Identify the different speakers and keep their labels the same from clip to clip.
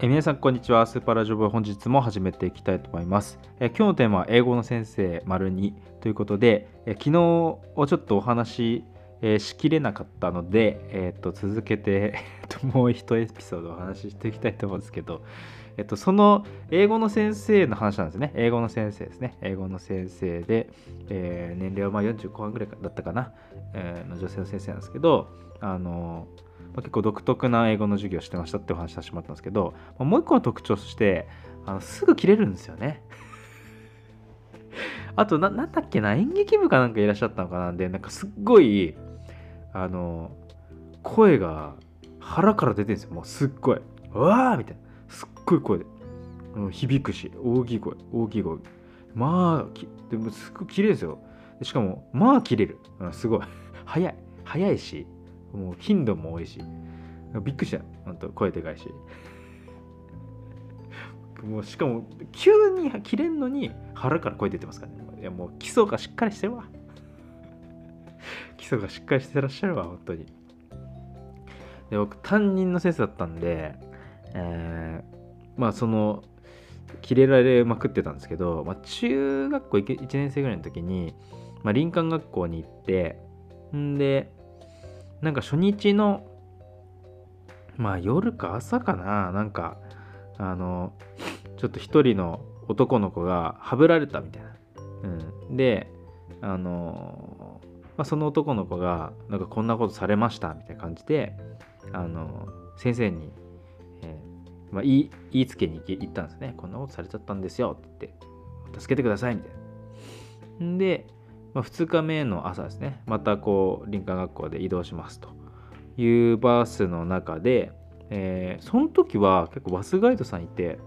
Speaker 1: え皆さんこんにちは。スーパーラジオ部本日も始めていきたいと思います。え今日のテーマは英語の先生丸2ということでえ昨日をちょっとお話えしきれなかったので、えー、と続けてもう一エピソードお話ししていきたいと思うんですけど、えっと、その英語の先生の話なんですね。英語の先生ですね。英語の先生で、えー、年齢はまあ40後半ぐらいだったかな、えー、の女性の先生なんですけど、あのまあ、結構独特な英語の授業をしてましたってお話しさせてもらったんですけど、まあ、もう一個の特徴としてあのすぐ切れるんですよね。あとな、なんだっけな、演劇部かなんかいらっしゃったのかなんで、なんかすっごい、あの、声が腹から出てるんですよ。もうすっごい。わーみたいな。すっごい声で。響くし、大きい声、大きい声。まあ、でもすっごい綺麗ですよ。しかも、まあ切れる。うん、すごい。早い。早いし、もう頻度も多いしびっくりした本当声でかいし もうしかも急に切れんのに腹から声出てますからねいやもう基礎がしっかりしてるわ 基礎がしっかりしてらっしゃるわ本当に。で僕担任の先生だったんで、えー、まあそのキレられまくってたんですけど、まあ、中学校 1, 年生ぐらいの時に、まあ、林間学校に行ってんでなんか初日のまあ夜か朝かななんかあのちょっと一人の男の子がはぶられたみたいな、うん、であの、まあ、その男の子がなんかこんなことされましたみたいな感じであの先生に、えー、まあ、言い言いつけに行ったんですね。こんなことされちゃったんですよって言って助けてくださいみたいな。でまあ、2日目の朝ですね。またこう林間学校で移動しますというバスの中で、えー、その時は結構バスガイドさんいて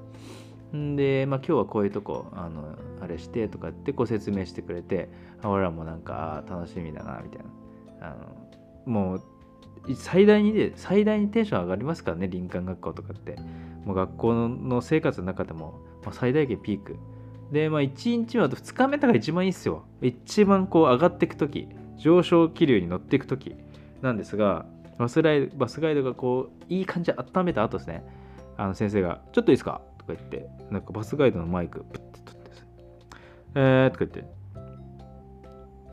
Speaker 1: で、まあ、今日はこういうとこあのあれしてとかってこう説明してくれて俺らもなんか楽しみだなみたいな。あのもう最大にで最大にテンション上がりますからね林間学校とかって。もう学校の生活の中でも、最大限ピーク。で、まあ、1日は2日目とか一番いいっすよ。一番こう上がっていくとき、上昇気流に乗っていくときなんですが、バスガイドがこう、いい感じで温めた後ですね、あの先生が、ちょっといいですか？か言って、なんかバスガイドのマイク、プッて取って、えーとか言って、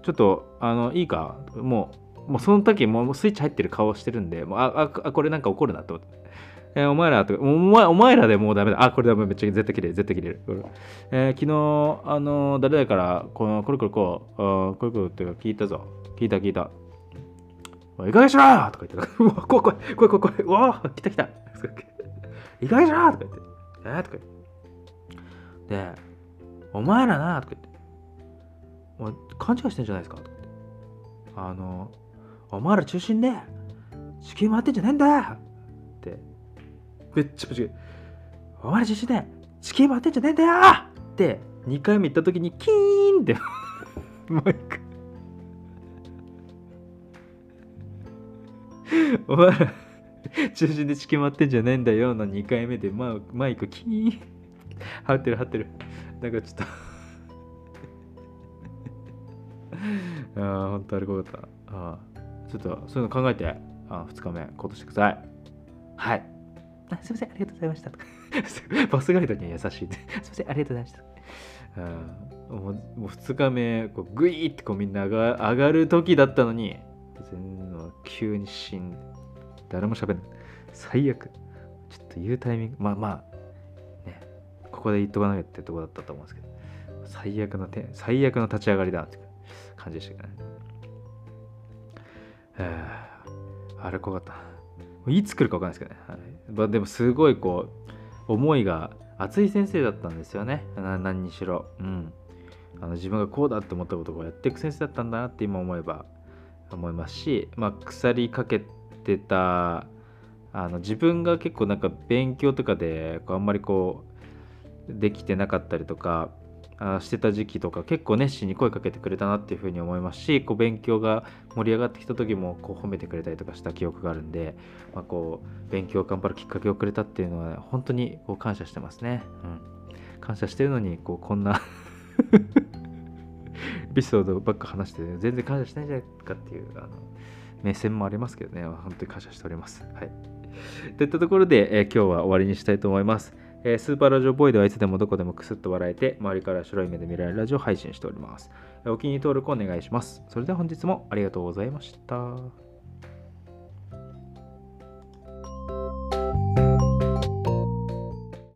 Speaker 1: ちょっと、あの、いいか？もう、もうその時もうスイッチ入ってる顔してるんで、もうああ、これなんか怒るなと思って。えー、お前らとか、お前お前らでもうダメだ。あ、これダメ、めっちゃ絶対切れる、絶対切れる。えー、昨日、あの、誰だから、この、これこれこう、あこれこれって聞いたぞ。聞いた聞いた。いかげしろ とか言って、うわ、怖い怖い、怖い怖い、うわ来た来た。いかげしろとか言って、えー、とか言って。で、お前らなとか言って、お前勘違いしてんじゃないですかとか言って。あの、お前ら中心で、地球回ってんじゃねえんだって。めっちゃぶちお前ら自信で地形回ってんじゃねえんだよって。2回目行った時にキーンって。マイクお前ら 中心で地形回ってんじゃねえんだよの2回目でママイクキーン。張ってる張ってる。なんかちょっと。ああ本当あれ怖かった。あちょっとそういうの考えて。あ2日目行動してくださいはい。あすいません、ありがとうございました。バスガイドには優しい。すいません、ありがとうございました。あもうもう2日目、こうグイーってこうみんなが上がる時だったのに、全の急に死んで、誰も喋んない。最悪。ちょっと言うタイミング、まあまあ、ね、ここで言っとかなきゃってとこだったと思うんですけど、最悪の手、最悪の立ち上がりだって感じでしたけどね。あ。れ怖かった。いつ来るか分かんないですけどね、はい、でもすごいこう思いが熱い先生だったんですよね。何にしろ、うん、あの自分がこうだって思ったことをやっていく先生だったんだなって今思えば思いますし、まあ、鎖かけてたあの自分が結構なんか勉強とかでこうあんまりこうできてなかったりとかあしてた時期とか結構熱心に声かけてくれたなっていうふうに思いますしこう勉強が盛り上がってきた時もこう褒めてくれたりとかした記憶があるんで、まあ、こう勉強を頑張るきっかけをくれたっていうのは本当にこう感謝してますね。うん、感謝してるのにこうこんな エピソードばっか話して、全然感謝しないじゃないかっていうあの目線もありますけどね本当に感謝しております。はいといったところで、えー今日は終わりにしたいと思います。えースーパーラジオボーイではいつでもどこでもクスッと笑えて、周りから白い目で見られるラジオを配信しております。お気に入り登録お願いします。それでは本日もありがとうございました。